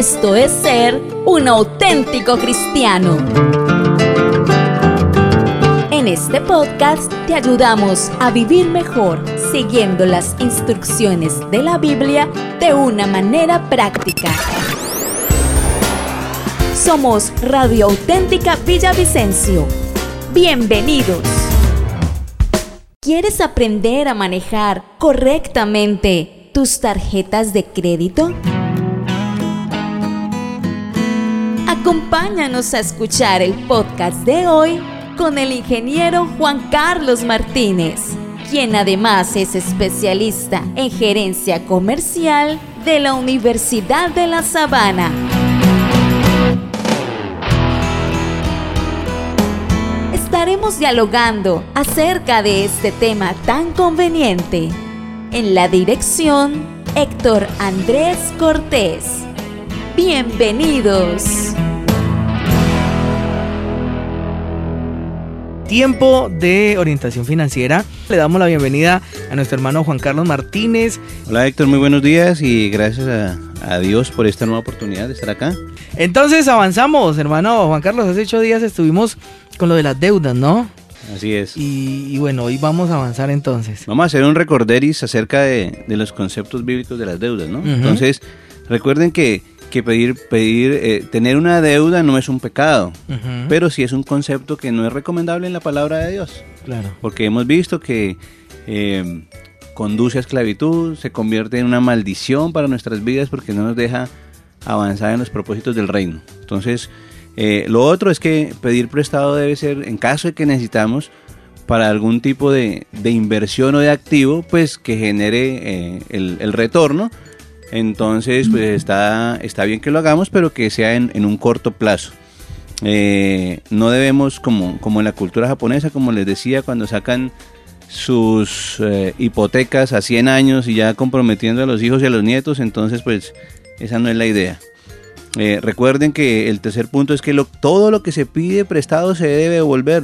Esto es ser un auténtico cristiano. En este podcast te ayudamos a vivir mejor siguiendo las instrucciones de la Biblia de una manera práctica. Somos Radio Auténtica Villavicencio. Bienvenidos. ¿Quieres aprender a manejar correctamente tus tarjetas de crédito? Acompáñanos a escuchar el podcast de hoy con el ingeniero Juan Carlos Martínez, quien además es especialista en gerencia comercial de la Universidad de La Sabana. Estaremos dialogando acerca de este tema tan conveniente. En la dirección, Héctor Andrés Cortés. Bienvenidos. Tiempo de orientación financiera. Le damos la bienvenida a nuestro hermano Juan Carlos Martínez. Hola Héctor, muy buenos días y gracias a, Dios por esta nueva oportunidad de estar acá. Entonces avanzamos, hermano Juan Carlos. Hace ocho días estuvimos con lo de las deudas, ¿no? Así es. Y, bueno, hoy vamos a avanzar entonces. Vamos a hacer un recorderis acerca de, los conceptos bíblicos de las deudas, ¿no? Entonces, recuerden que que pedir, pedir eh, tener una deuda no es un pecado, pero sí es un concepto que no es recomendable en la palabra de Dios. Claro. Porque hemos visto que eh, conduce a esclavitud, se convierte en una maldición para nuestras vidas porque no nos deja avanzar en los propósitos del reino. Entonces, eh, lo otro es que pedir prestado debe ser, en caso de que necesitamos, para algún tipo de, inversión o de activo, pues que genere el, el retorno entonces, pues está, está bien que lo hagamos, pero que sea en, un corto plazo. Eh, no debemos, como, como en la cultura japonesa, como les decía, cuando sacan sus eh, hipotecas a 100 años y ya comprometiendo a los hijos y a los nietos, entonces pues esa no es la idea. Eh, recuerden que el tercer punto es que todo lo que se pide prestado se debe devolver.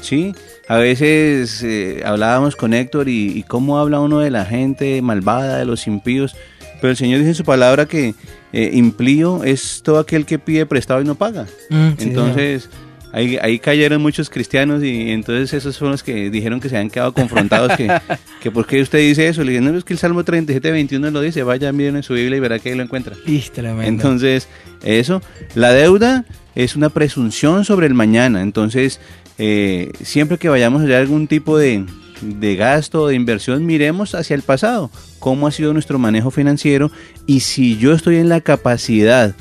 ¿sí? A veces hablábamos con Héctor y, y, cómo habla uno de la gente malvada, de los impíos. Pero el Señor dice en su palabra que eh, implío es todo aquel que pide prestado y no paga. Mm, entonces, ahí, ahí, cayeron muchos cristianos y entonces esos son los que dijeron que se habían quedado confrontados, que, que ¿por qué usted dice eso? Le dije, no, es que el Salmo 37, 21 lo dice, vaya, miren en su Biblia y verá que ahí lo encuentra. Entonces, eso, la deuda es una presunción sobre el mañana, entonces, eh, siempre que vayamos a algún tipo de de gasto de inversión, miremos hacia el pasado, cómo ha sido nuestro manejo financiero y si yo estoy en la capacidad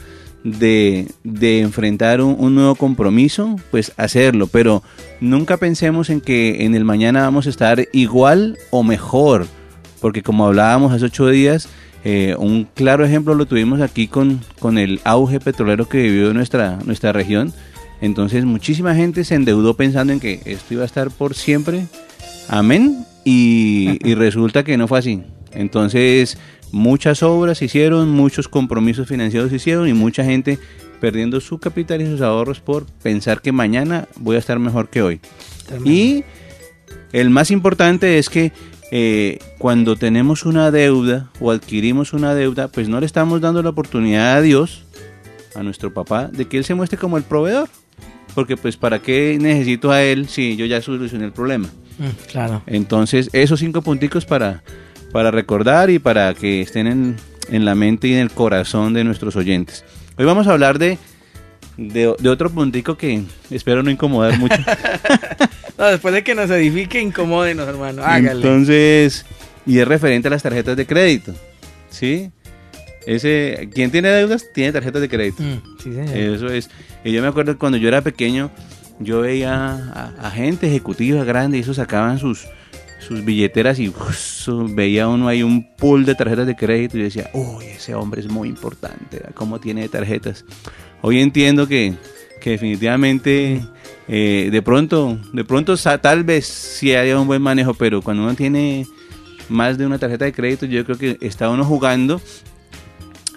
de, enfrentar un, nuevo compromiso, pues hacerlo, pero nunca pensemos en que en el mañana vamos a estar igual o mejor, porque como hablábamos hace ocho días, eh, un claro ejemplo lo tuvimos aquí con, con el auge petrolero que vivió nuestra, nuestra región. Entonces muchísima gente se endeudó pensando en que esto iba a estar por siempre Amén. Y, resulta que no fue así. Entonces, muchas obras se hicieron, muchos compromisos financieros se hicieron y mucha gente perdiendo su capital y sus ahorros por pensar que mañana voy a estar mejor que hoy. Y el más importante es que eh, cuando tenemos una deuda o adquirimos una deuda, pues no le estamos dando la oportunidad a Dios, a nuestro papá, de que Él se muestre como el proveedor. Porque pues para qué necesito a Él si yo ya solucioné el problema. Mm, claro. Entonces, esos cinco punticos para, para recordar y para que estén en, en, la mente y en el corazón de nuestros oyentes. Hoy vamos a hablar de, de, otro puntico que espero no incomodar mucho. después de que nos edifique, incomódenos, hermano. Hágale. Entonces, y es referente a las tarjetas de crédito. ¿Sí? Ese, quien tiene deudas tiene tarjetas de crédito. Mm, Eso es. Y yo me acuerdo cuando yo era pequeño, yo veía a, gente ejecutiva grande y esos sacaban sus, sus billeteras y veía uno ahí un pool de tarjetas de crédito y decía, uy, ese hombre es muy importante, ¿cómo tiene tarjetas? Hoy entiendo que, definitivamente eh, de pronto, de pronto tal vez sí haya un buen manejo, pero cuando uno tiene más de una tarjeta de crédito, yo creo que está uno jugando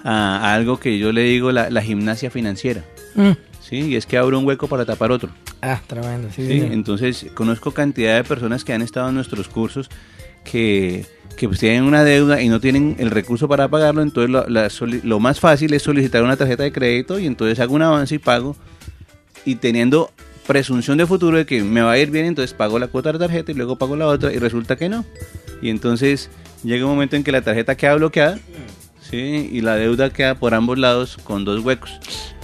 a, algo que yo le digo la, gimnasia financiera. Mm. Sí, y es que abre un hueco para tapar otro. Ah, tremendo, sí, sí. Entonces, conozco cantidad de personas que han estado en nuestros cursos que, que pues tienen una deuda y no tienen el recurso para pagarlo, entonces lo, la lo más fácil es solicitar una tarjeta de crédito y entonces hago un avance y pago y teniendo presunción de futuro de que me va a ir bien, entonces pago la cuota de la tarjeta y luego pago la otra y resulta que no. Y entonces llega un momento en que la tarjeta queda bloqueada, ¿sí? Y la deuda queda por ambos lados con dos huecos.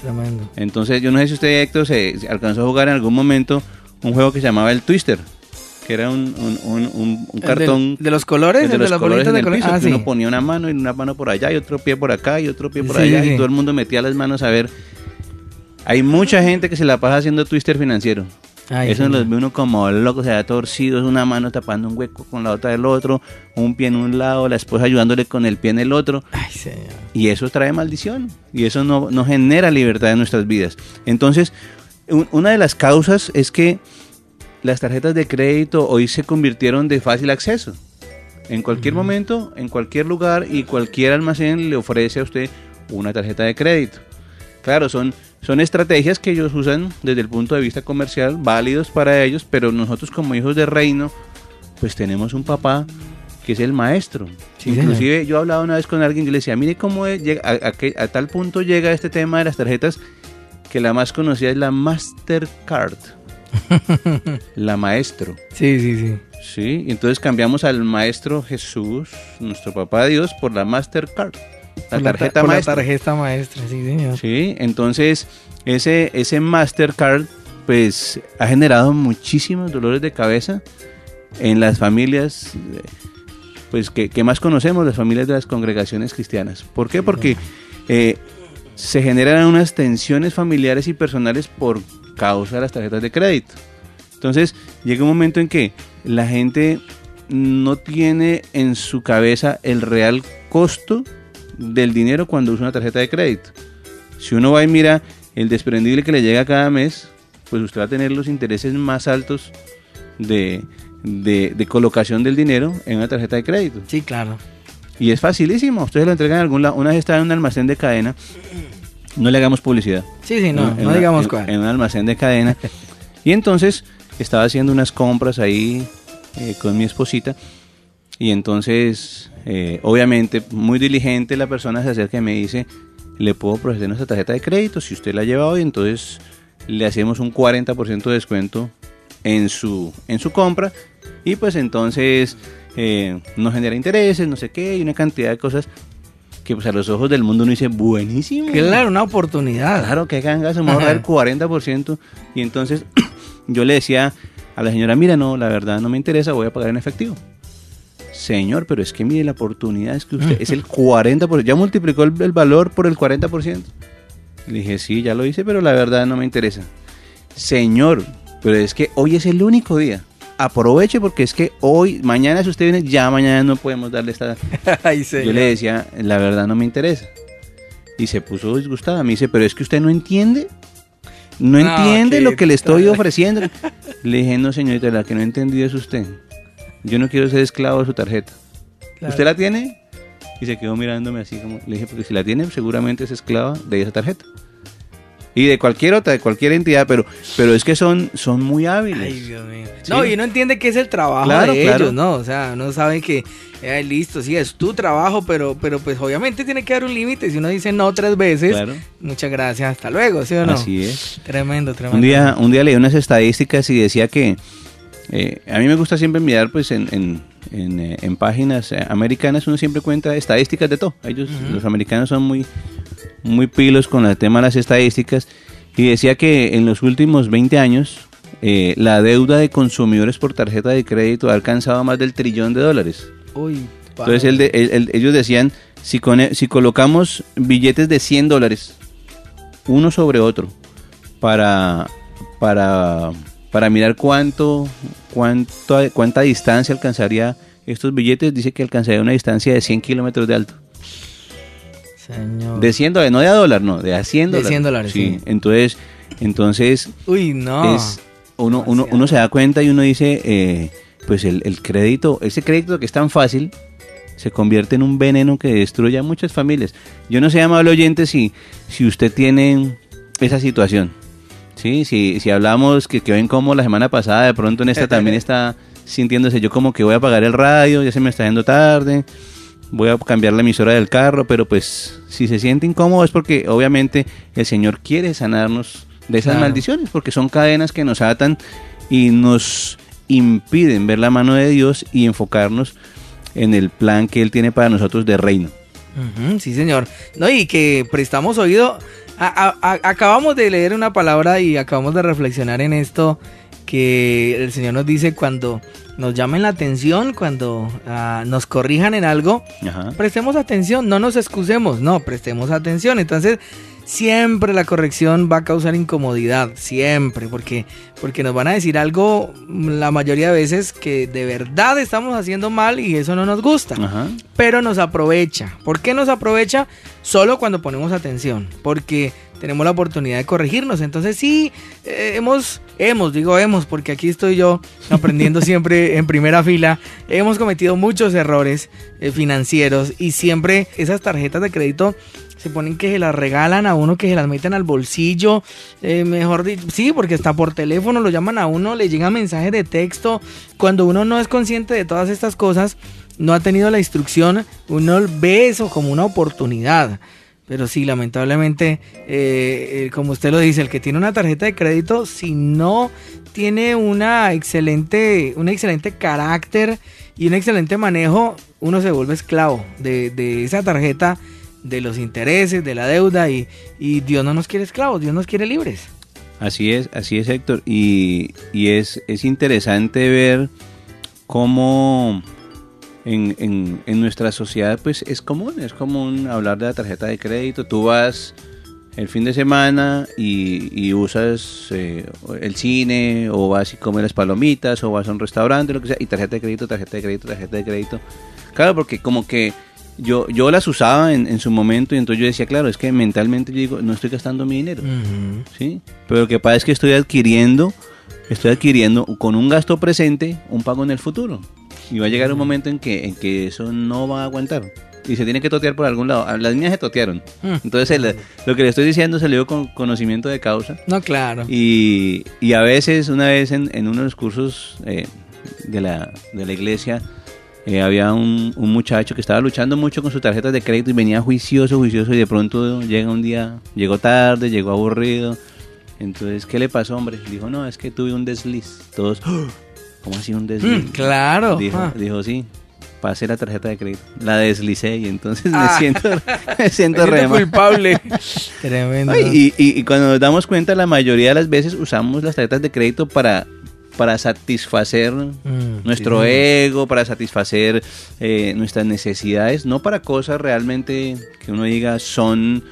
Tremendo. Entonces yo no sé si usted, Héctor, se, alcanzó a jugar en algún momento un juego que se llamaba el Twister, que era un, un, un- un- un ¿El cartón... de los colores, de de los colores en de el piso, Ah, que sí. uno ponía una mano y una mano por allá y otro pie por acá y otro pie por Sí, allá sí. y todo el mundo metía las manos a ver. Hay mucha gente que se la pasa haciendo twister financiero. Ay, Eso sí. los ve uno como loco, se da torcidos, una mano tapando un hueco con la otra del otro, un pie en un lado, la esposa ayudándole con el pie en el otro. Ay, señor. Y eso trae maldición. Y eso no, no genera libertad en nuestras vidas. Entonces, un- una de las causas es que las tarjetas de crédito hoy se convirtieron de fácil acceso. En cualquier momento, en cualquier lugar y cualquier almacén le ofrece a usted una tarjeta de crédito. Claro, son, son estrategias que ellos usan desde el punto de vista comercial, válidos para ellos, pero nosotros como hijos de reino, pues tenemos un papá que es el maestro. Sí, Inclusive yo hablaba una vez con alguien, yo le decía, mire cómo es- llega- a, a tal punto llega este tema de las tarjetas que la más conocida es la Mastercard. la maestro. Sí, sí, sí. Sí, entonces cambiamos al maestro Jesús, nuestro papá Dios, por la Mastercard. La ta- tarjeta por la maestra. tarjeta maestra, sí, señor. Sí, entonces ese, ese Mastercard pues ha generado muchísimos dolores de cabeza en las familias pues que, que más conocemos, las familias de las congregaciones cristianas. ¿Por qué? Porque eh, se generan unas tensiones familiares y personales por causa de las tarjetas de crédito. Entonces llega un momento en que la gente no tiene en su cabeza el real costo del dinero cuando usa una tarjeta de crédito. Si uno va y mira el desprendible que le llega cada mes, pues usted va a tener los intereses más altos de, de- de colocación del dinero en una tarjeta de crédito. Sí, claro. Y es facilísimo, ustedes lo entregan en algún lado. Una vez estaba en un almacén de cadena, no le hagamos publicidad. Sí, sí, no, no una- digamos en- cuál. En un almacén de cadena. y entonces estaba haciendo unas compras ahí eh, con mi esposita. Y entonces, eh, obviamente, muy diligente, la persona se acerca y me dice, le puedo proceder nuestra tarjeta de crédito si usted la lleva hoy, entonces le hacemos un 40% de descuento en su, en su compra. Y pues entonces eh, no genera intereses, no sé qué, y una cantidad de cosas que pues a los ojos del mundo uno dice, buenísimo. Claro, una oportunidad. Claro, que ganga, se me va a ahorrar el 40%. Y entonces yo le decía a la señora, mira, no, la verdad no me interesa, voy a pagar en efectivo. Señor, pero es que mire, la oportunidad es que usted es el 40%, ya multiplicó el, el valor por el 40%. Le dije, sí, ya lo hice, pero la verdad no me interesa. Señor, pero es que hoy es el único día. Aproveche porque es que hoy, mañana si usted viene, ya mañana no podemos darle esta, Ay, yo le decía, la verdad no me interesa. Y se puso disgustada. Me dice, pero es que usted no entiende. No, No, entiende lo que le estoy ofreciendo. Le dije, no, señorita, la que no he entendido es usted. Yo no quiero ser esclavo de su tarjeta. Claro. ¿Usted la tiene? Y se quedó mirándome así como... Le dije, porque si la tiene, seguramente es esclava de esa tarjeta. Y de cualquier otra, de cualquier entidad, pero, pero es que son, son muy hábiles. Ay, Dios mío. Sí. No, y uno entiende que es el trabajo Claro, de claro. ellos, ¿no? O sea, uno sabe que, eh, listo, sí, es tu trabajo, pero, pero pues obviamente tiene que haber un límite. Si uno dice no tres veces, Claro. muchas gracias, hasta luego, ¿sí o no? Así es. Tremendo, tremendo. Un día, un día leí unas estadísticas y decía que eh, a mí me gusta siempre mirar pues en, en, en, eh, en páginas eh, americanas, uno siempre cuenta estadísticas de todo. Ellos, los americanos son muy, muy pilos con el tema de las estadísticas y decía que en los últimos 20 años eh, la deuda de consumidores por tarjeta de crédito ha alcanzado más del trillón de dólares. Uy, Entonces el de- el- el- ellos decían, si, con- si colocamos billetes de 100 dólares, uno sobre otro, para, para, para mirar cuánto, cuánto, cuánta distancia alcanzaría estos billetes, dice que alcanzaría una distancia de 100 kilómetros de alto. Señor. De 100 dólares, no de a dólar, no, de a 100 De dólares. 100 dólares, sí. Entonces, entonces Uy, no. es uno, uno, uno se da cuenta y uno dice, eh, pues el, el crédito, ese crédito que es tan fácil, se convierte en un veneno que destruye a muchas familias. Yo no sé, amable oyente, si, si usted tiene esa situación. Sí, si, si hablamos que quedó incómodo la semana pasada, de pronto en esta también está sintiéndose yo como que voy a apagar el radio, ya se me está yendo tarde, voy a cambiar la emisora del carro, pero pues si se siente incómodo es porque obviamente el Señor quiere sanarnos de esas Claro. maldiciones, porque son cadenas que nos atan y nos impiden ver la mano de Dios y enfocarnos en el plan que Él tiene para nosotros de reino. Sí, señor. No, y que prestamos oído. A- a- a- acabamos de leer una palabra y acabamos de reflexionar en esto que el Señor nos dice cuando nos llamen la atención, cuando ah, nos corrijan en algo, Ajá. prestemos atención, no nos excusemos, no, prestemos atención. Entonces, siempre la corrección va a causar incomodidad, siempre, porque, porque nos van a decir algo la mayoría de veces que de verdad estamos haciendo mal y eso no nos gusta Ajá. pero nos aprovecha. ¿Por qué nos aprovecha? Solo cuando ponemos atención, porque tenemos la oportunidad de corregirnos. Entonces sí, eh, hemos, hemos, digo hemos, porque aquí estoy yo aprendiendo siempre en primera fila, hemos cometido muchos errores eh, financieros y siempre esas tarjetas de crédito se ponen que se las regalan a uno, que se las meten al bolsillo, eh, mejor dicho, sí, porque está por teléfono, lo llaman a uno, le llegan mensajes de texto, cuando uno no es consciente de todas estas cosas, no ha tenido la instrucción, uno ve eso como una oportunidad. Pero sí, lamentablemente, eh, eh, como usted lo dice, el que tiene una tarjeta de crédito, si no tiene una excelente, un excelente carácter y un excelente manejo, uno se vuelve esclavo de, de esa tarjeta, de los intereses, de la deuda y, y Dios no nos quiere esclavos, Dios nos quiere libres. Así es, así es Héctor. Y, y es, es interesante ver cómo en, en- en nuestra sociedad pues es común, es común hablar de la tarjeta de crédito. Tú vas el fin de semana y, y usas eh, el cine o vas y comes las palomitas o vas a un restaurante, lo que sea, y tarjeta de crédito, tarjeta de crédito, tarjeta de crédito. Claro, porque como que yo, yo las usaba en, en su momento y entonces yo decía, claro, es que mentalmente yo digo, no estoy gastando mi dinero. ¿sí? Pero lo que pasa es que estoy adquiriendo, estoy adquiriendo con un gasto presente un pago en el futuro. Y va a llegar un momento en que, en que eso no va a aguantar. Y se tiene que totear por algún lado. Ah, Las mías se totearon. Mm. Entonces el- lo que le estoy diciendo se lo digo con conocimiento de causa. No, claro. Y, y a veces, una vez en, en uno de los cursos eh, de, la, de la iglesia, eh, había un, un muchacho que estaba luchando mucho con sus tarjetas de crédito y venía juicioso, juicioso y de pronto llega un día, llegó tarde, llegó aburrido. Entonces, ¿qué le pasó, hombre? Dijo, no, es que tuve un desliz. Todos, "Oh, ¿cómo así un desliz? Mm, claro. Dijo, Ah. dijo, sí, pasé la tarjeta de crédito. La deslicé y entonces Ah. me siento, me siento Me re siento culpable. Tremendo. Ay, y, y- y cuando nos damos cuenta, la mayoría de las veces usamos las tarjetas de crédito para, para satisfacer Mm, nuestro sí, ego, para satisfacer eh, nuestras necesidades, no para cosas realmente que uno diga son,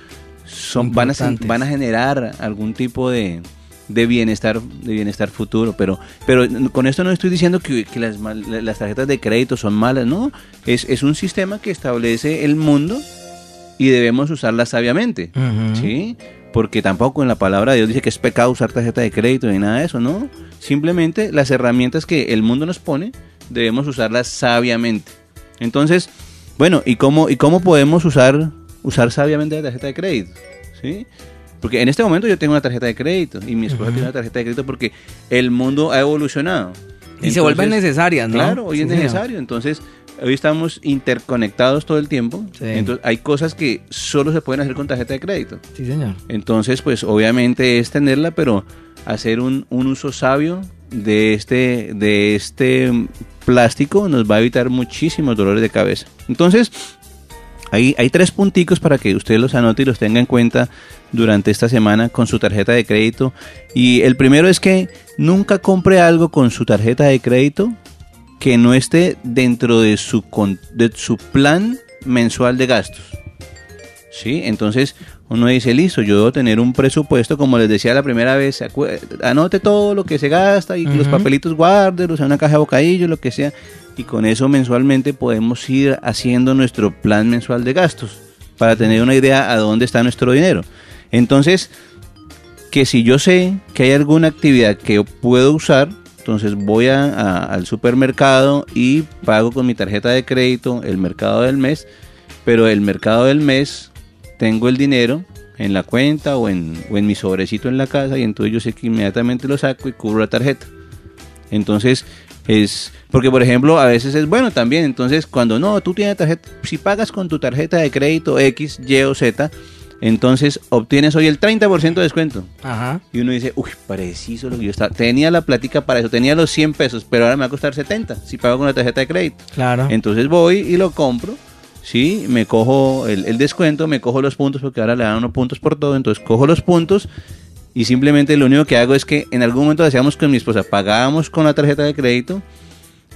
son van, a, van a generar algún tipo de, de bienestar de bienestar futuro pero pero con esto no estoy diciendo que, que las, las tarjetas de crédito son malas no es, es un sistema que establece el mundo y debemos usarlas sabiamente. ¿sí? Porque tampoco en la palabra de Dios dice que es pecado usar tarjeta de crédito ni nada de eso, ¿no? Simplemente las herramientas que el mundo nos pone debemos usarlas sabiamente. Entonces, bueno, ¿y cómo, y cómo podemos usar, usar sabiamente la tarjeta de crédito? ¿Sí? Porque en este momento yo tengo una tarjeta de crédito y mi esposa tiene una tarjeta de crédito porque el mundo ha evolucionado. Y se vuelven necesarias, ¿no? Claro, hoy Sí, es necesario. Entonces, hoy estamos interconectados todo el tiempo. Sí. Entonces, hay cosas que solo se pueden hacer con tarjeta de crédito. Sí, señor. Entonces, pues obviamente es tenerla, pero hacer un, un uso sabio de este, de este plástico nos va a evitar muchísimos dolores de cabeza. Entonces, hay, hay tres punticos para que usted los anote y los tenga en cuenta durante esta semana con su tarjeta de crédito. Y el primero es que nunca compre algo con su tarjeta de crédito que no esté dentro de su, con- de su plan mensual de gastos. ¿Sí? Entonces uno dice, listo, yo debo tener un presupuesto, como les decía la primera vez, anote todo lo que se gasta y los papelitos guárdelos en una caja de bocadillo, lo que sea. Y con eso mensualmente podemos ir haciendo nuestro plan mensual de gastos para tener una idea a dónde está nuestro dinero. Entonces, que si yo sé que hay alguna actividad que yo puedo usar, entonces voy a- al supermercado y pago con mi tarjeta de crédito el mercado del mes, pero el mercado del mes tengo el dinero en la cuenta o en, o en mi sobrecito en la casa y entonces yo sé que inmediatamente lo saco y cubro la tarjeta. Entonces, es porque por ejemplo a veces es bueno también entonces cuando no tú tienes tarjeta si pagas con tu tarjeta de crédito X Y o Z entonces obtienes hoy el 30% de descuento Ajá. y uno dice uy preciso lo que yo estaba tenía la plática para eso tenía los 100 pesos pero ahora me va a costar 70 si pago con la tarjeta de crédito Claro. entonces voy y lo compro sí me cojo el, el descuento me cojo los puntos porque ahora le dan unos puntos por todo entonces cojo los puntos y simplemente lo único que hago es que en algún momento hacíamos con mi esposa, pagábamos con la tarjeta de crédito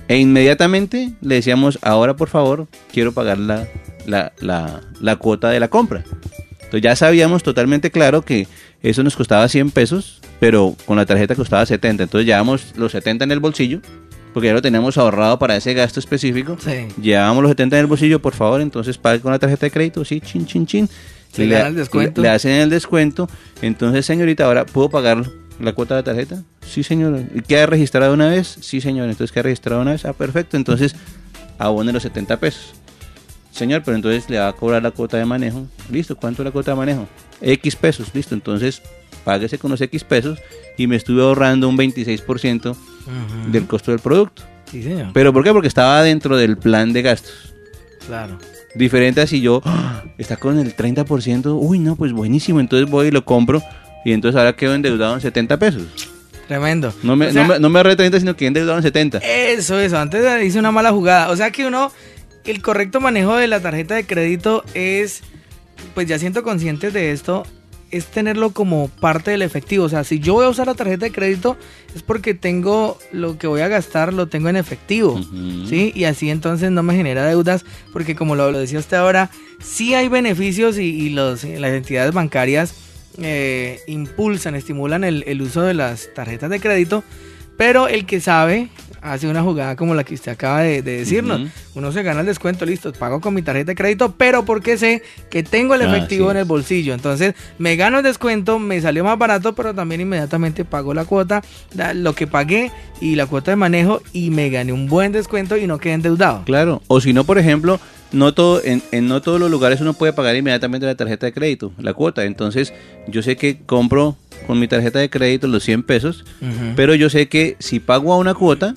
e inmediatamente le decíamos, ahora por favor, quiero pagar la, la, la, la cuota de la compra. Entonces ya sabíamos totalmente claro que eso nos costaba 100 pesos, pero con la tarjeta costaba 70. Entonces llevábamos los 70 en el bolsillo, porque ya lo teníamos ahorrado para ese gasto específico. Sí. Llevábamos los 70 en el bolsillo, por favor, entonces pague con la tarjeta de crédito, sí, chin, chin, chin. Le da el descuento. Le, le hacen el descuento. Entonces, señorita, ahora, ¿puedo pagar la cuota de la tarjeta? Sí, señora. ¿Y ¿Queda registrado una vez? Sí, señor. Entonces, ¿queda registrado una vez? Ah, perfecto. Entonces, abone los 70 pesos. Señor, pero entonces le va a cobrar la cuota de manejo. Listo, ¿cuánto es la cuota de manejo? X pesos, listo. Entonces, páguese con los X pesos y me estuve ahorrando un 26% Ujú. del costo del producto. Sí, señor. ¿Pero por qué? Porque estaba dentro del plan de gastos. Claro. Diferente a si yo, "Ah, está con el 30%, uy, no, pues buenísimo, entonces voy y lo compro y entonces ahora quedo endeudado en 70 pesos. Tremendo. No me, O sea, no me, no me ahorré 30, sino que endeudado en 70. Eso, eso. Antes hice una mala jugada. O sea que uno, el correcto manejo de la tarjeta de crédito es, pues ya siento consciente de esto, es tenerlo como parte del efectivo. O sea, si yo voy a usar la tarjeta de crédito es porque tengo lo que voy a gastar, lo tengo en efectivo. ¿Sí? Y así entonces no me genera deudas, porque como lo, lo decía usted ahora, sí hay beneficios y, y los, las entidades bancarias eh, impulsan, estimulan el, el uso de las tarjetas de crédito, pero el que sabe hace una jugada como la que usted acaba de, de decirnos. Uno se gana el descuento, listo, pago con mi tarjeta de crédito, pero porque sé que tengo el Ah, efectivo en el bolsillo. Entonces me gano el descuento, me salió más barato, pero también inmediatamente pago la cuota, lo que pagué y la cuota de manejo y me gané un buen descuento y no quedé endeudado. Claro, o si no, por ejemplo, no todo, en, en no todos los lugares uno puede pagar inmediatamente la tarjeta de crédito, la cuota. Entonces, yo sé que compro con mi tarjeta de crédito los 100 pesos, pero yo sé que si pago a una cuota,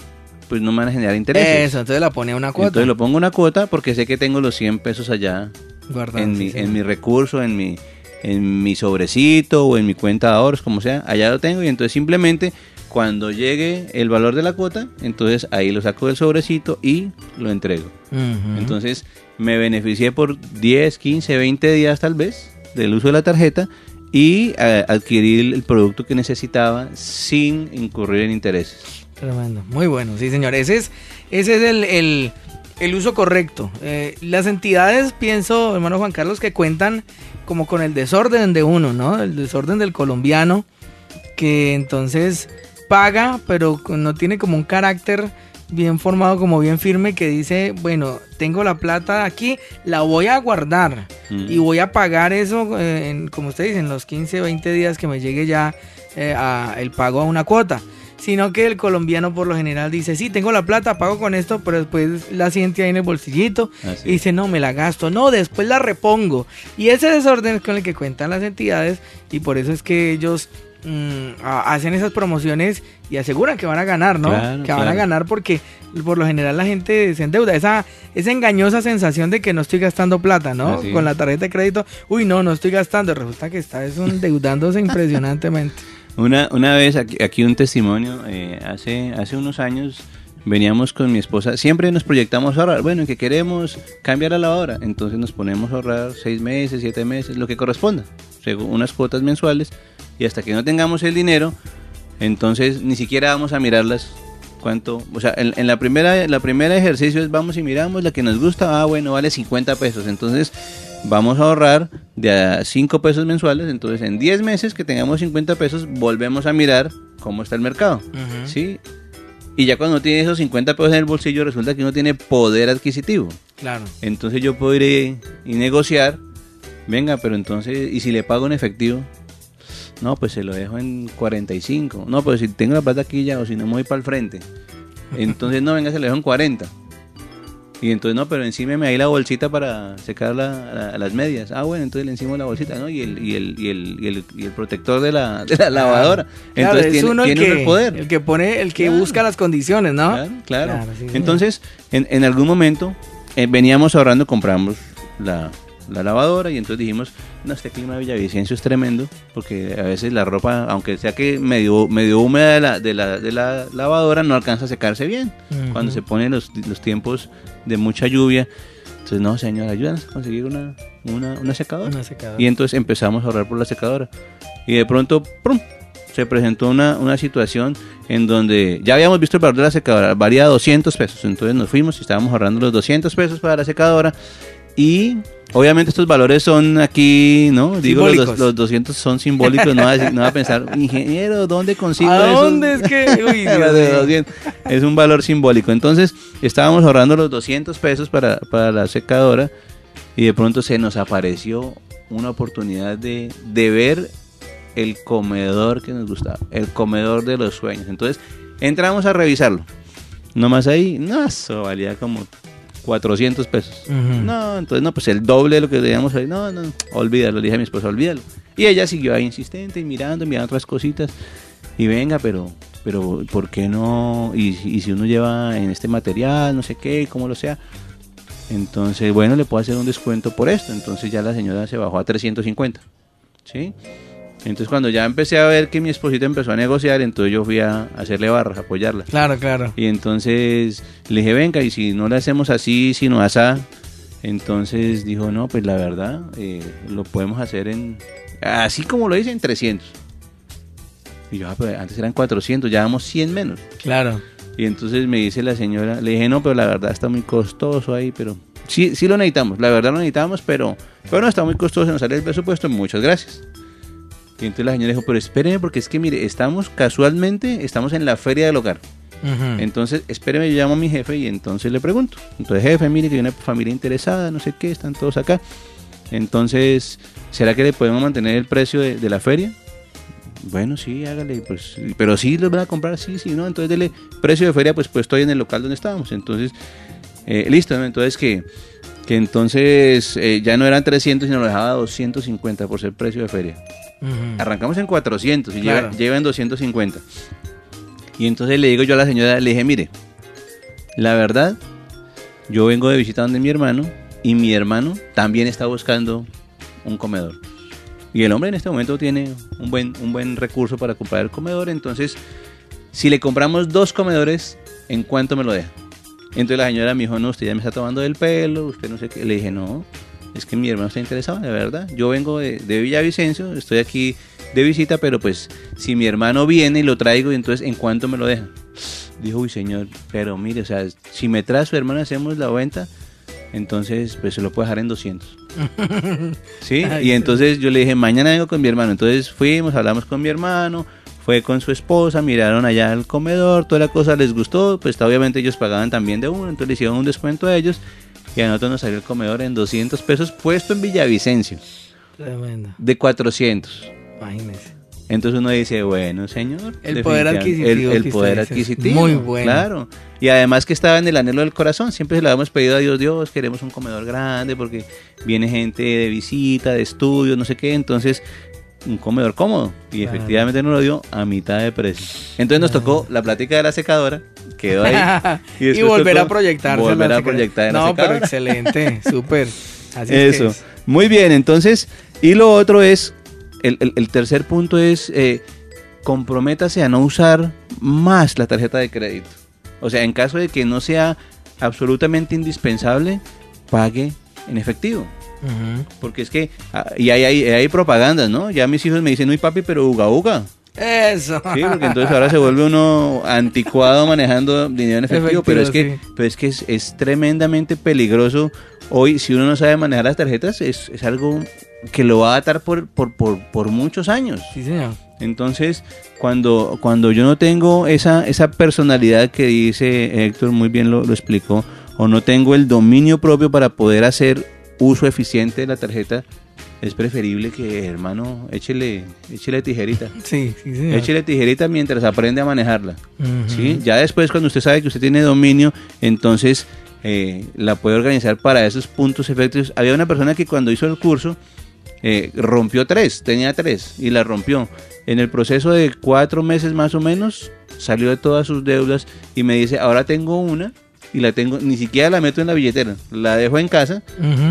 pues no me van a generar intereses. Eso, entonces la pone a una cuota. Entonces lo pongo una cuota porque sé que tengo los 100 pesos allá Guardado, en, mi, en mi recurso, en mi, en mi sobrecito o en mi cuenta de ahorros, como sea, allá lo tengo y entonces simplemente cuando llegue el valor de la cuota, entonces ahí lo saco del sobrecito y lo entrego. Entonces me beneficié por 10, 15, 20 días tal vez del uso de la tarjeta y eh, adquirí el producto que necesitaba sin incurrir en intereses. Tremendo, muy bueno, sí señor. Ese es, ese es el, el- el uso correcto. Eh, las entidades, pienso, hermano Juan Carlos, que cuentan como con el desorden de uno, ¿no? El desorden del colombiano, que entonces paga, pero no tiene como un carácter bien formado, como bien firme, que dice, bueno, tengo la plata aquí, la voy a guardar Mm. y voy a pagar eso, eh, en, como usted dice, en los 15, 20 días que me llegue ya eh, a el pago a una cuota. Sino que el colombiano por lo general dice, sí, tengo la plata, pago con esto, pero después la siente ahí en el bolsillito Así y dice, no, me la gasto, no, después la repongo. Y ese desorden es con el que cuentan las entidades y por eso es que ellos mm, hacen esas promociones y aseguran que van a ganar, ¿no? Claro, que van a ganar porque por lo general la gente se endeuda. Esa, esa engañosa sensación de que no estoy gastando plata, ¿no? Así Con es. la tarjeta de crédito, uy, no, no estoy gastando. Resulta que está es endeudándose impresionantemente. Una, una vez, aquí, aquí un testimonio, eh, hace, hace unos años veníamos con mi esposa, siempre nos proyectamos a ahorrar, bueno, que queremos cambiar a la hora, entonces nos ponemos a ahorrar seis meses, siete meses, lo que corresponda, según unas cuotas mensuales, y hasta que no tengamos el dinero, entonces ni siquiera vamos a mirarlas cuánto, o sea, en, en la primera la primera ejercicio es vamos y miramos la que nos gusta, ah, bueno, vale 50 pesos, entonces vamos a ahorrar de a 5 pesos mensuales, entonces en 10 meses que tengamos 50 pesos volvemos a mirar cómo está el mercado. ¿sí? Y ya cuando tiene esos 50 pesos en el bolsillo resulta que uno tiene poder adquisitivo. Claro. Entonces yo puedo ir y, y negociar, venga, pero entonces, ¿y si le pago en efectivo? No, pues se lo dejo en 45. No, pues si tengo la plata aquí ya, o si no me voy para el frente. Entonces, no, venga, se lo dejo en 40. Y entonces, no, pero encímeme ahí la bolsita para secar la- la- las medias. Ah, bueno, entonces le encimo la bolsita, ¿no? Y el, y el, y el, y el, y el protector de la, de la lavadora. Claro, entonces es tiene, uno tiene el, uno que, el poder. el que pone, el que Claro. busca las condiciones, ¿no? Claro, claro. Claro, sí, señor. Entonces, en, en algún momento eh, veníamos ahorrando, compramos la, la lavadora y entonces dijimos, no, este clima de Villavicencio es tremendo, porque a veces la ropa, aunque sea que medio, medio húmeda de la, de, la, de la lavadora, no alcanza a secarse bien. Cuando se ponen los, los tiempos de mucha lluvia. Entonces, no, señor, ayúdanos a conseguir una, una, una secadora. Una secadora. Y entonces empezamos a ahorrar por la secadora. Y de pronto, ¡prum! se presentó una, una situación en donde ya habíamos visto el valor de la secadora, valía 200 pesos. Entonces nos fuimos y estábamos ahorrando los 200 pesos para la secadora. Y obviamente estos valores son aquí, ¿no? Digo, los, los 200 son simbólicos. No va, a, decir- no va a pensar, ingeniero, ¿dónde consigo ¿A esos?" dónde es que? Uy, Dios Era de mío. 200. Es un valor simbólico. Entonces, estábamos ahorrando los 200 pesos para, para la secadora y de pronto se nos apareció una oportunidad de, de ver el comedor que nos gustaba, el comedor de los sueños. Entonces, entramos a revisarlo. Nomás ahí, no, eso valía como 400 pesos. No, entonces no, pues el doble de lo que debíamos ahí. No, no, olvídalo, le dije a mi esposa, olvídalo. Y ella siguió ahí insistente y mirando, mirando otras cositas. Y venga, pero, pero, ¿por qué no? Y, si- y si uno lleva en este material, no sé qué, como lo sea. Entonces, bueno, le puedo hacer un descuento por esto. Entonces ya la señora se bajó a 350. ¿Sí? Entonces cuando ya empecé a ver que mi esposita empezó a negociar, entonces yo fui a hacerle barras, a apoyarla. Claro, claro. Y entonces le dije, venga, y si no le hacemos así, sino asá. Entonces dijo, no, pues la verdad, eh, lo podemos hacer en, así como lo hice, en 300. Y yo, ah, pues antes eran 400, ya damos 100 menos. Claro. Y entonces me dice la señora, le dije, no, pero la verdad está muy costoso ahí, pero sí, sí lo necesitamos, la verdad lo necesitamos, pero, pero no está muy costoso, nos sale el presupuesto, muchas gracias. Y entonces la señora dijo, pero espéreme, porque es que mire, estamos casualmente, estamos en la feria del hogar. Entonces, espéreme, yo llamo a mi jefe y entonces le pregunto. Entonces, jefe, mire que hay una familia interesada, no sé qué, están todos acá. Entonces, ¿será que le podemos mantener el precio de, de la feria? Bueno, sí, hágale, pues, pero sí los van a comprar, sí, sí, ¿no? Entonces, dele precio de feria, pues, pues estoy en el local donde estábamos. Entonces, eh, listo, ¿no? Entonces, que, que entonces eh, ya no eran 300, sino lo dejaba a 250 por ser precio de feria. Arrancamos en 400 y Claro. lleva, lleva en 250. Y entonces le digo yo a la señora, le dije, mire, la verdad, yo vengo de visita donde mi hermano y mi hermano también está buscando un comedor. Y el hombre en este momento tiene un buen, un buen recurso para comprar el comedor, entonces si le compramos dos comedores, ¿en cuánto me lo deja? Entonces la señora me dijo, no, usted ya me está tomando del pelo, usted no sé qué. Le dije, no, es que mi hermano está interesado, de verdad. Yo vengo de, de Villavicencio, estoy aquí de visita, pero pues si mi hermano viene y lo traigo, entonces ¿en cuánto me lo deja? Dijo, uy señor, pero mire, o sea, si me trae su hermano hacemos la venta, entonces pues se lo puedo dejar en 200. ¿Sí? Ay, y entonces yo le dije, mañana vengo con mi hermano. Entonces fuimos, hablamos con mi hermano, fue con su esposa, miraron allá el comedor, toda la cosa les gustó, pues obviamente ellos pagaban también de uno, entonces le hicieron un descuento a ellos y a nosotros nos salió el comedor en 200 pesos puesto en Villavicencio, Tremendo. de 400. Imagínese. Entonces uno dice, bueno, señor. El poder adquisitivo El, el poder adquisitivo. muy bueno. Claro. Y además que estaba en el anhelo del corazón. Siempre se lo habíamos pedido a Dios, Dios, queremos un comedor grande porque viene gente de visita, de estudio, no sé qué. Entonces, un comedor cómodo. Y Claro. efectivamente nos lo dio a mitad de precio. Entonces nos tocó la plática de la secadora, quedó ahí. y, después volver a proyectar. Volver a proyectar en la No, pero excelente, súper. Así es que Eso. es. Muy bien, entonces, y lo otro es, el, el- el tercer punto es, eh, comprométase a no usar más la tarjeta de crédito. O sea, en caso de que no sea absolutamente indispensable, pague en efectivo. Porque es que, ah, y hay, hay, hay propagandas, ¿no? Ya mis hijos me dicen, uy papi, pero uga uga. Eso. Sí, porque entonces ahora se vuelve uno anticuado manejando dinero en efectivo, Efectivo, pero es que, sí. pero es, que es, es tremendamente peligroso. Hoy, si uno no sabe manejar las tarjetas, es, es algo que lo va a atar por, por, por, por muchos años. Sí, señor. Entonces, cuando, cuando yo no tengo esa, esa personalidad que dice Héctor, muy bien lo, lo explicó, o no tengo el dominio propio para poder hacer uso eficiente de la tarjeta, es preferible que, hermano, échele, échele tijerita. Sí, sí, señor. Échele tijerita mientras aprende a manejarla. ¿sí? Ya después, cuando usted sabe que usted tiene dominio, entonces eh, la puede organizar para esos puntos efectos. Había una persona que cuando hizo el curso eh, rompió tres, tenía tres y la rompió. En el proceso de cuatro meses más o menos salió de todas sus deudas y me dice, ahora tengo una y la tengo, ni siquiera la meto en la billetera, la dejo en casa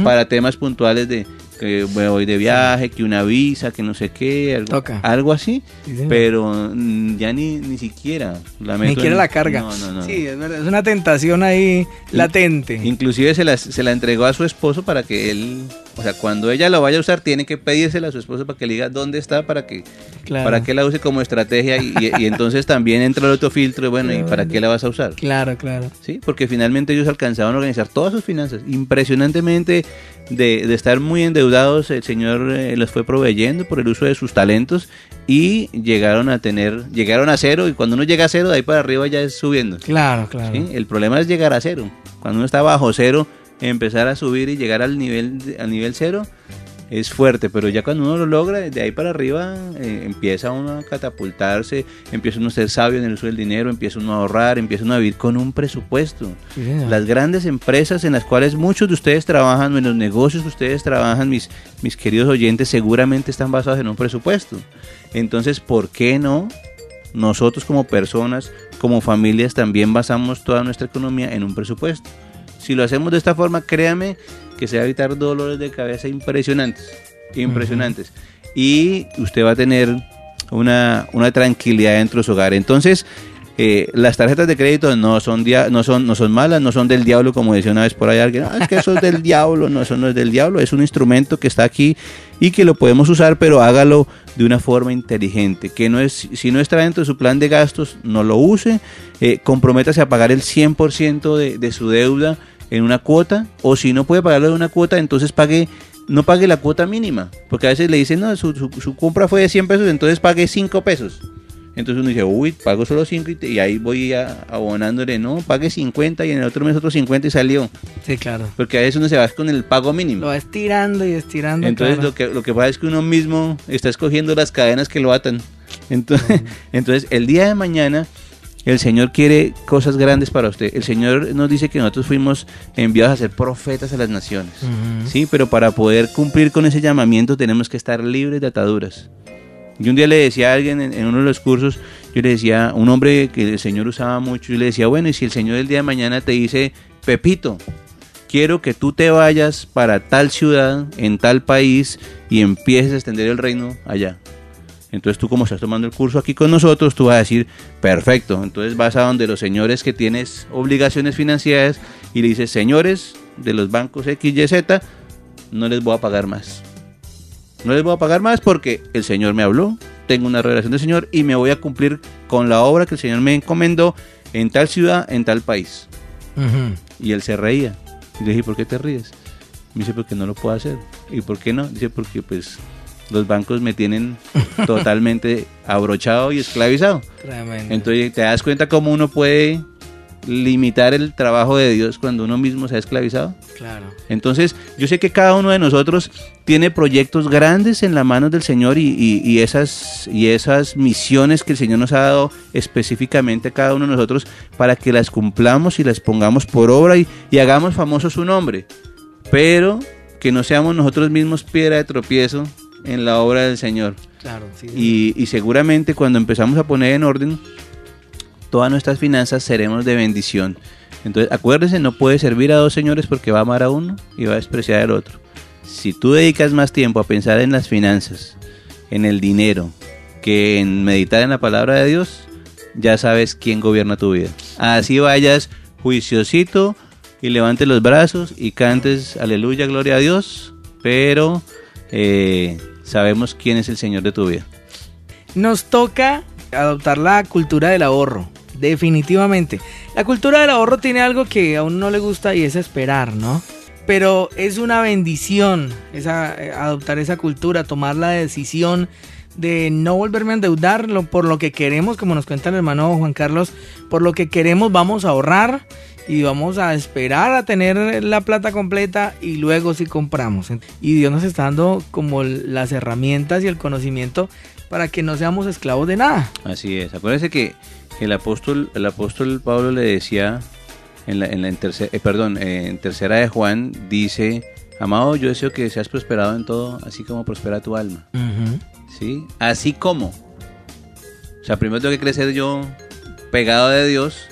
para temas puntuales de que me voy de viaje, que una visa, que no sé qué, algo, Toca. algo así, Sí, pero ya ni, ni siquiera la meto. Ni en- la carga. No, no, no. Sí, es verdad. Es una tentación ahí latente. Inclusive se la, se la entregó a su esposo para que él, o sea, cuando ella la vaya a usar, tiene que pedírsela a su esposo para que le diga dónde está, para que, Claro. para que la use como estrategia y, y- y entonces también entra el otro filtro, y bueno, ¿y para qué la vas a usar? Claro, claro. ¿sí? Porque finalmente ellos alcanzaban a organizar todas sus finanzas. Impresionantemente de, de estar muy endeudados, el Señor eh, los fue proveyendo por el uso de sus talentos y llegaron a tener, llegaron a cero y cuando uno llega a cero, de ahí para arriba ya es subiendo. Claro, claro. ¿sí? El problema es llegar a cero. Cuando uno está bajo cero, empezar a subir y llegar al nivel, al nivel cero es fuerte, pero ya cuando uno lo logra, de ahí para arriba eh, empieza uno a catapultarse, empieza uno a ser sabio en el uso del dinero, empieza uno a ahorrar, empieza uno a vivir con un presupuesto. Las grandes empresas en las cuales muchos de ustedes trabajan, en los negocios que ustedes trabajan, mis, mis queridos oyentes, seguramente están basados en un presupuesto. Entonces, ¿por qué no? Nosotros como personas, como familias, también basamos toda nuestra economía en un presupuesto. Si lo hacemos de esta forma, créame que se va a evitar dolores de cabeza impresionantes, impresionantes. Y usted va a tener una, una tranquilidad dentro de su hogar. Entonces, eh, las tarjetas de crédito no son, dia- no, son, no son malas, no son del diablo, como decía una vez por ahí alguien. "Ah, es que eso es del diablo. No, eso no es del diablo. Es un instrumento que está aquí y que lo podemos usar, pero hágalo de una forma inteligente. Que no es, si no está dentro de su plan de gastos, no lo use. Eh, comprométase a pagar el 100% de, de su deuda en una cuota. O si no puede pagarlo de una cuota, entonces pague no pague la cuota mínima, porque a veces le dicen, no, su, su- su compra fue de 100 pesos, entonces pague 5 pesos. Entonces uno dice, uy, pago solo 5 y, ahí voy a- abonándole, no, pague 50 y en el otro mes otro 50 y salió. Sí, claro. Porque a veces uno se va con el pago Lo mínimo. va estirando y estirando. Entonces claro. lo que, lo que pasa es que uno mismo está escogiendo las cadenas que lo atan. Entonces, entonces el día de mañana el Señor quiere cosas grandes para usted. El Señor nos dice que nosotros fuimos enviados a ser profetas a las naciones. Sí, pero para poder cumplir con ese llamamiento tenemos que estar libres de ataduras. Yo un día le decía a alguien en, en uno de los cursos, yo le decía, un hombre que el Señor usaba mucho, yo le decía, bueno, y si el Señor el día de mañana te dice, Pepito, quiero que tú te vayas para tal ciudad, en tal país, y empieces a extender el reino allá. Entonces tú como estás tomando el curso aquí con nosotros, tú vas a decir, perfecto. Entonces vas a donde los señores que tienes obligaciones financieras y le dices, señores de los bancos X, Y, Z, no les voy a pagar más. No les voy a pagar más porque el Señor me habló, tengo una revelación del Señor y me voy a cumplir con la obra que el Señor me encomendó en tal ciudad, en tal país. Y él se reía. Y le dije, ¿por qué te ríes? Me dice, porque no lo puedo hacer. ¿Y por qué no? Dice, porque pues los bancos me tienen totalmente abrochado y esclavizado. Tremendo. Entonces te das cuenta cómo uno puede limitar el trabajo de Dios cuando uno mismo se ha esclavizado. claro. Entonces, yo sé que cada uno de nosotros tiene proyectos grandes en las manos del Señor y, y- y esas, y esas misiones que el Señor nos ha dado específicamente a cada uno de nosotros para que las cumplamos y las pongamos por obra y, y hagamos famoso su nombre. Pero que no seamos nosotros mismos piedra de tropiezo en la obra del Señor. Claro, sí. Y, y seguramente cuando empezamos a poner en orden todas nuestras finanzas seremos de bendición. Entonces acuérdense, no puede servir a dos señores porque va a amar a uno y va a despreciar al otro. Si tú dedicas más tiempo a pensar en las finanzas, en el dinero, que en meditar en la palabra de Dios, ya sabes quién gobierna tu vida. Así vayas juiciosito y levantes los brazos y cantes aleluya, gloria a Dios, pero eh, sabemos quién es el Señor de tu vida. Nos toca adoptar la cultura del ahorro. Definitivamente. La cultura del ahorro tiene algo que a uno no le gusta y es esperar, ¿no? Pero es una bendición esa, eh, adoptar esa cultura, tomar la decisión de no volverme a endeudar por lo que queremos, como nos cuenta el hermano Juan Carlos, por lo que queremos vamos a ahorrar y vamos a esperar a tener la plata completa y luego sí compramos. Y Dios nos está dando como las herramientas y el conocimiento para que no seamos esclavos de nada. Así es. Acuérdense que el apóstol, el apóstol Pablo le decía en la, en la eh, perdón, eh, en tercera de Juan dice, amado, yo deseo que seas prosperado en todo, así como prospera tu alma. ¿Sí? Así como. O sea, primero tengo que crecer yo pegado de Dios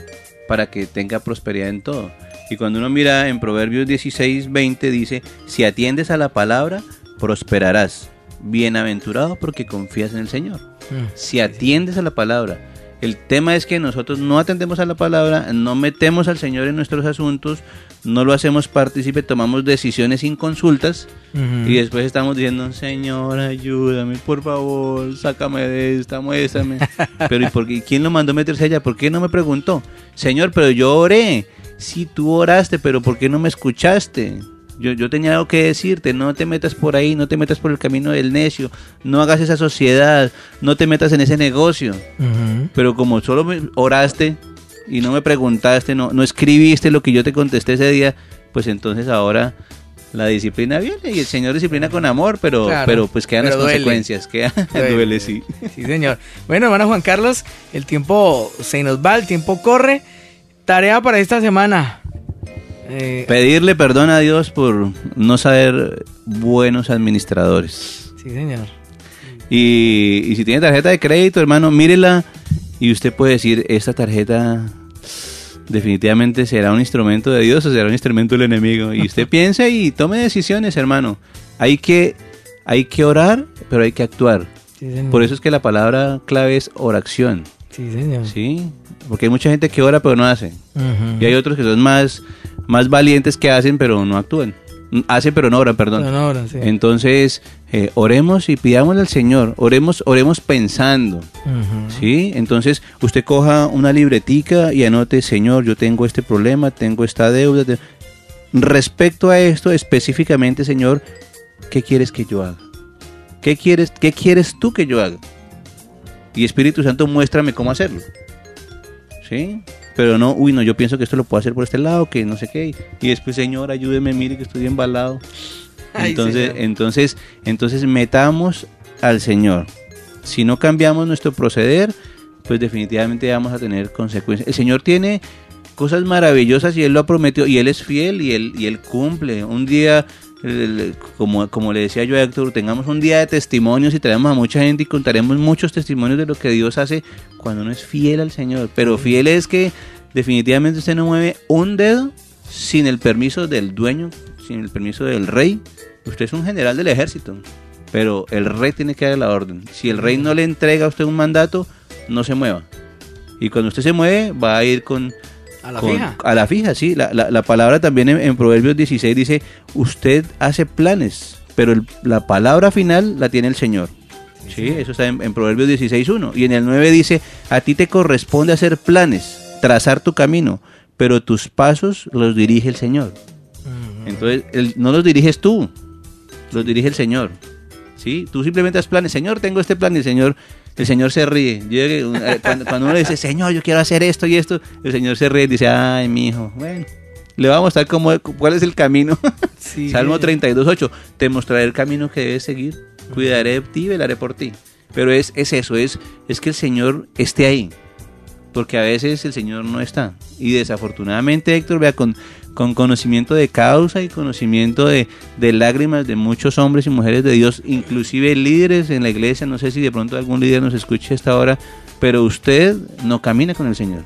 para que tenga prosperidad en todo. Y cuando uno mira en Proverbios 16, 20 dice, si atiendes a la palabra, prosperarás. Bienaventurado porque confías en el Señor. Mm. Si atiendes a la palabra. El tema es que nosotros no atendemos a la palabra, no metemos al Señor en nuestros asuntos, no lo hacemos partícipe, tomamos decisiones sin consultas Ujú. y después estamos diciendo, Señor, ayúdame, por favor, sácame de esta, muéstrame. pero ¿y por qué? quién lo mandó meterse allá? ¿Por qué no me preguntó? Señor, pero yo oré. Sí, tú oraste, pero ¿por qué no me escuchaste? Yo, yo tenía algo que decirte, no te metas por ahí, no te metas por el camino del necio, no hagas esa sociedad, no te metas en ese negocio. Pero como solo oraste y no me preguntaste, no, no escribiste lo que yo te contesté ese día, pues entonces ahora la disciplina viene y el Señor disciplina con amor, pero, Claro, pero pues quedan pero las duele. consecuencias, queda, Duele. duele, sí. Sí, señor. Bueno, hermano Juan Carlos, el tiempo se nos va, el tiempo corre. Tarea para esta semana. Eh, Pedirle perdón a Dios por no saber buenos administradores. sí, señor. Y, y si tiene tarjeta de crédito, hermano, mírela y usted puede decir, esta tarjeta definitivamente será un instrumento de Dios o será un instrumento del enemigo. Y usted piensa y tome decisiones, hermano. Hay que, hay que orar, pero hay que actuar. Sí. Por eso es que la palabra clave es oración, Sí, señor. ¿sí? Porque hay mucha gente que ora pero no hace. Y hay otros que son más, más valientes que hacen pero no actúan. Hacen pero no oran, perdón. Son obras, sí. Entonces, eh, oremos y pidámosle al Señor, oremos, oremos pensando. ¿sí? Entonces, usted coja una libretica y anote, Señor, yo tengo este problema, tengo esta deuda. te- Respecto a esto, específicamente, Señor, ¿qué quieres que yo haga? ¿Qué quieres, qué quieres tú que yo haga? Y Espíritu Santo, muéstrame cómo hacerlo. ¿Sí? Pero no, uy, no, yo pienso que esto lo puedo hacer por este lado, que no sé qué. Y después, Señor, ayúdeme, mire que estoy embalado. Ay, Entonces, señor. entonces, entonces metamos al Señor. Si no cambiamos nuestro proceder, pues definitivamente vamos a tener consecuencias. El Señor tiene cosas maravillosas y Él lo ha prometido y Él es fiel y Él, y él cumple. Un día, el- como, como le decía yo a Héctor, tengamos un día de testimonios y traemos a mucha gente y contaremos muchos testimonios de lo que Dios hace cuando uno es fiel al Señor. Pero fiel es que definitivamente usted no mueve un dedo sin el permiso del dueño, sin el permiso del rey. Usted es un general del ejército, pero el rey tiene que dar la orden. Si el rey no le entrega a usted un mandato, no se mueva. Y cuando usted se mueve, va a ir con... A la con- fija. A la fija, sí. La, la- la palabra también en, en Proverbios 16 dice, usted hace planes, pero el- la palabra final la tiene el Señor. Sí, eso está en, en Proverbios 16.1. Y en el 9 dice, a ti te corresponde hacer planes, trazar tu camino, pero tus pasos los dirige el Señor. Entonces, el- no los diriges tú, los dirige el Señor. ¿Sí? Tú simplemente haz planes. Señor, tengo este plan y el Señor, el Señor se ríe. Yo eh, cuando, cuando uno le dice, Señor, yo quiero hacer esto y esto, el Señor se ríe y dice, ay, mi hijo, bueno, le vamos a mostrar cómo, cuál es el camino. Sí, Salmo señor. 32.8, te mostraré el camino que debes seguir, cuidaré de ti, velaré por ti. Pero es, es eso, es, es que el Señor esté ahí, porque a veces el Señor no está. Y desafortunadamente, Héctor, vea, con, con conocimiento de causa y conocimiento de, de lágrimas de muchos hombres y mujeres de Dios, inclusive líderes en la iglesia, no sé si de pronto algún líder nos escuche hasta ahora, pero usted no camina con el Señor.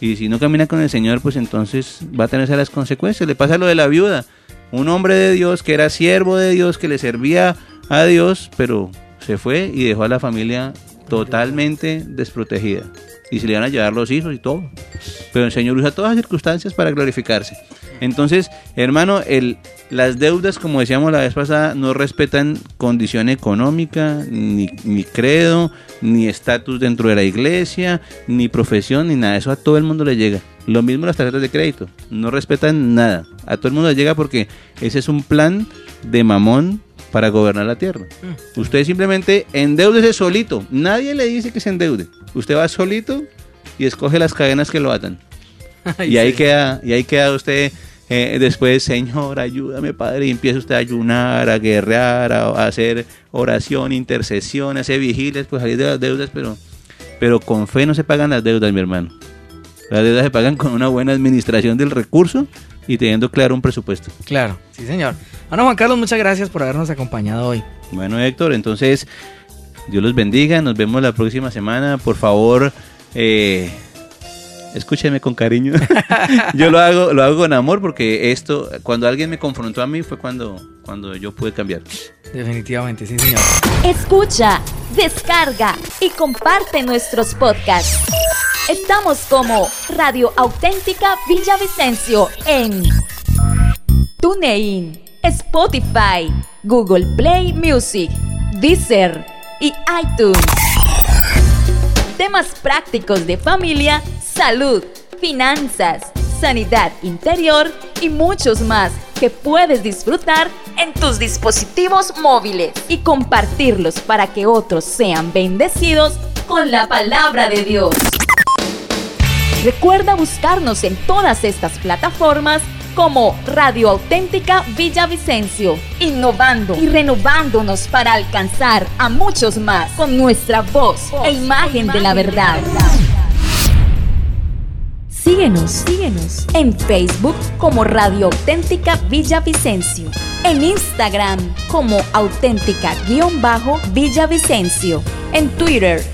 Y si no camina con el Señor, pues entonces va a tener esas las consecuencias. Le pasa lo de la viuda. Un hombre de Dios que era siervo de Dios, que le servía a Dios, pero se fue y dejó a la familia totalmente desprotegida. Y se le iban a llevar los hijos y todo. Pero el Señor usa todas las circunstancias para glorificarse. Entonces, hermano, el, las deudas, como decíamos la vez pasada, no respetan condición económica, ni, ni credo, ni estatus dentro de la iglesia, ni profesión, ni nada. Eso a todo el mundo le llega. Lo mismo las tarjetas de crédito. No respetan nada. A todo el mundo le llega porque ese es un plan de mamón para gobernar la tierra. Usted simplemente endeudese solito. Nadie le dice que se endeude. Usted va solito y escoge las cadenas que lo atan. Ay, Y ahí sí. queda, y ahí queda usted eh, después, Señor, ayúdame, Padre, y empieza usted a ayunar, a guerrear, a, a hacer oración, intercesión, a hacer vigilias, pues salir de las deudas, pero, pero con fe no se pagan las deudas, mi hermano. Las deudas se pagan con una buena administración del recurso y teniendo claro un presupuesto. Claro, sí señor. Bueno, Juan Carlos, muchas gracias por habernos acompañado hoy. Bueno, Héctor, entonces Dios los bendiga, nos vemos la próxima semana. Por favor, eh, escúchenme con cariño. yo lo hago, lo hago con amor porque esto, cuando alguien me confrontó a mí fue cuando, cuando yo pude cambiar. Definitivamente, sí señor. Escucha, descarga y comparte nuestros podcasts. Estamos como Radio Auténtica Villavicencio en TuneIn, Spotify, Google Play Music, Deezer y iTunes. Temas prácticos de familia, salud, finanzas, sanidad interior y muchos más que puedes disfrutar en tus dispositivos móviles y compartirlos para que otros sean bendecidos con la palabra de Dios. Recuerda buscarnos en todas estas plataformas como Radio Auténtica Villavicencio, innovando y renovándonos para alcanzar a muchos más con nuestra voz e imagen de la verdad. Síguenos, síguenos en Facebook como Radio Auténtica Villavicencio, en Instagram como auténtica-villavicencio, en Twitter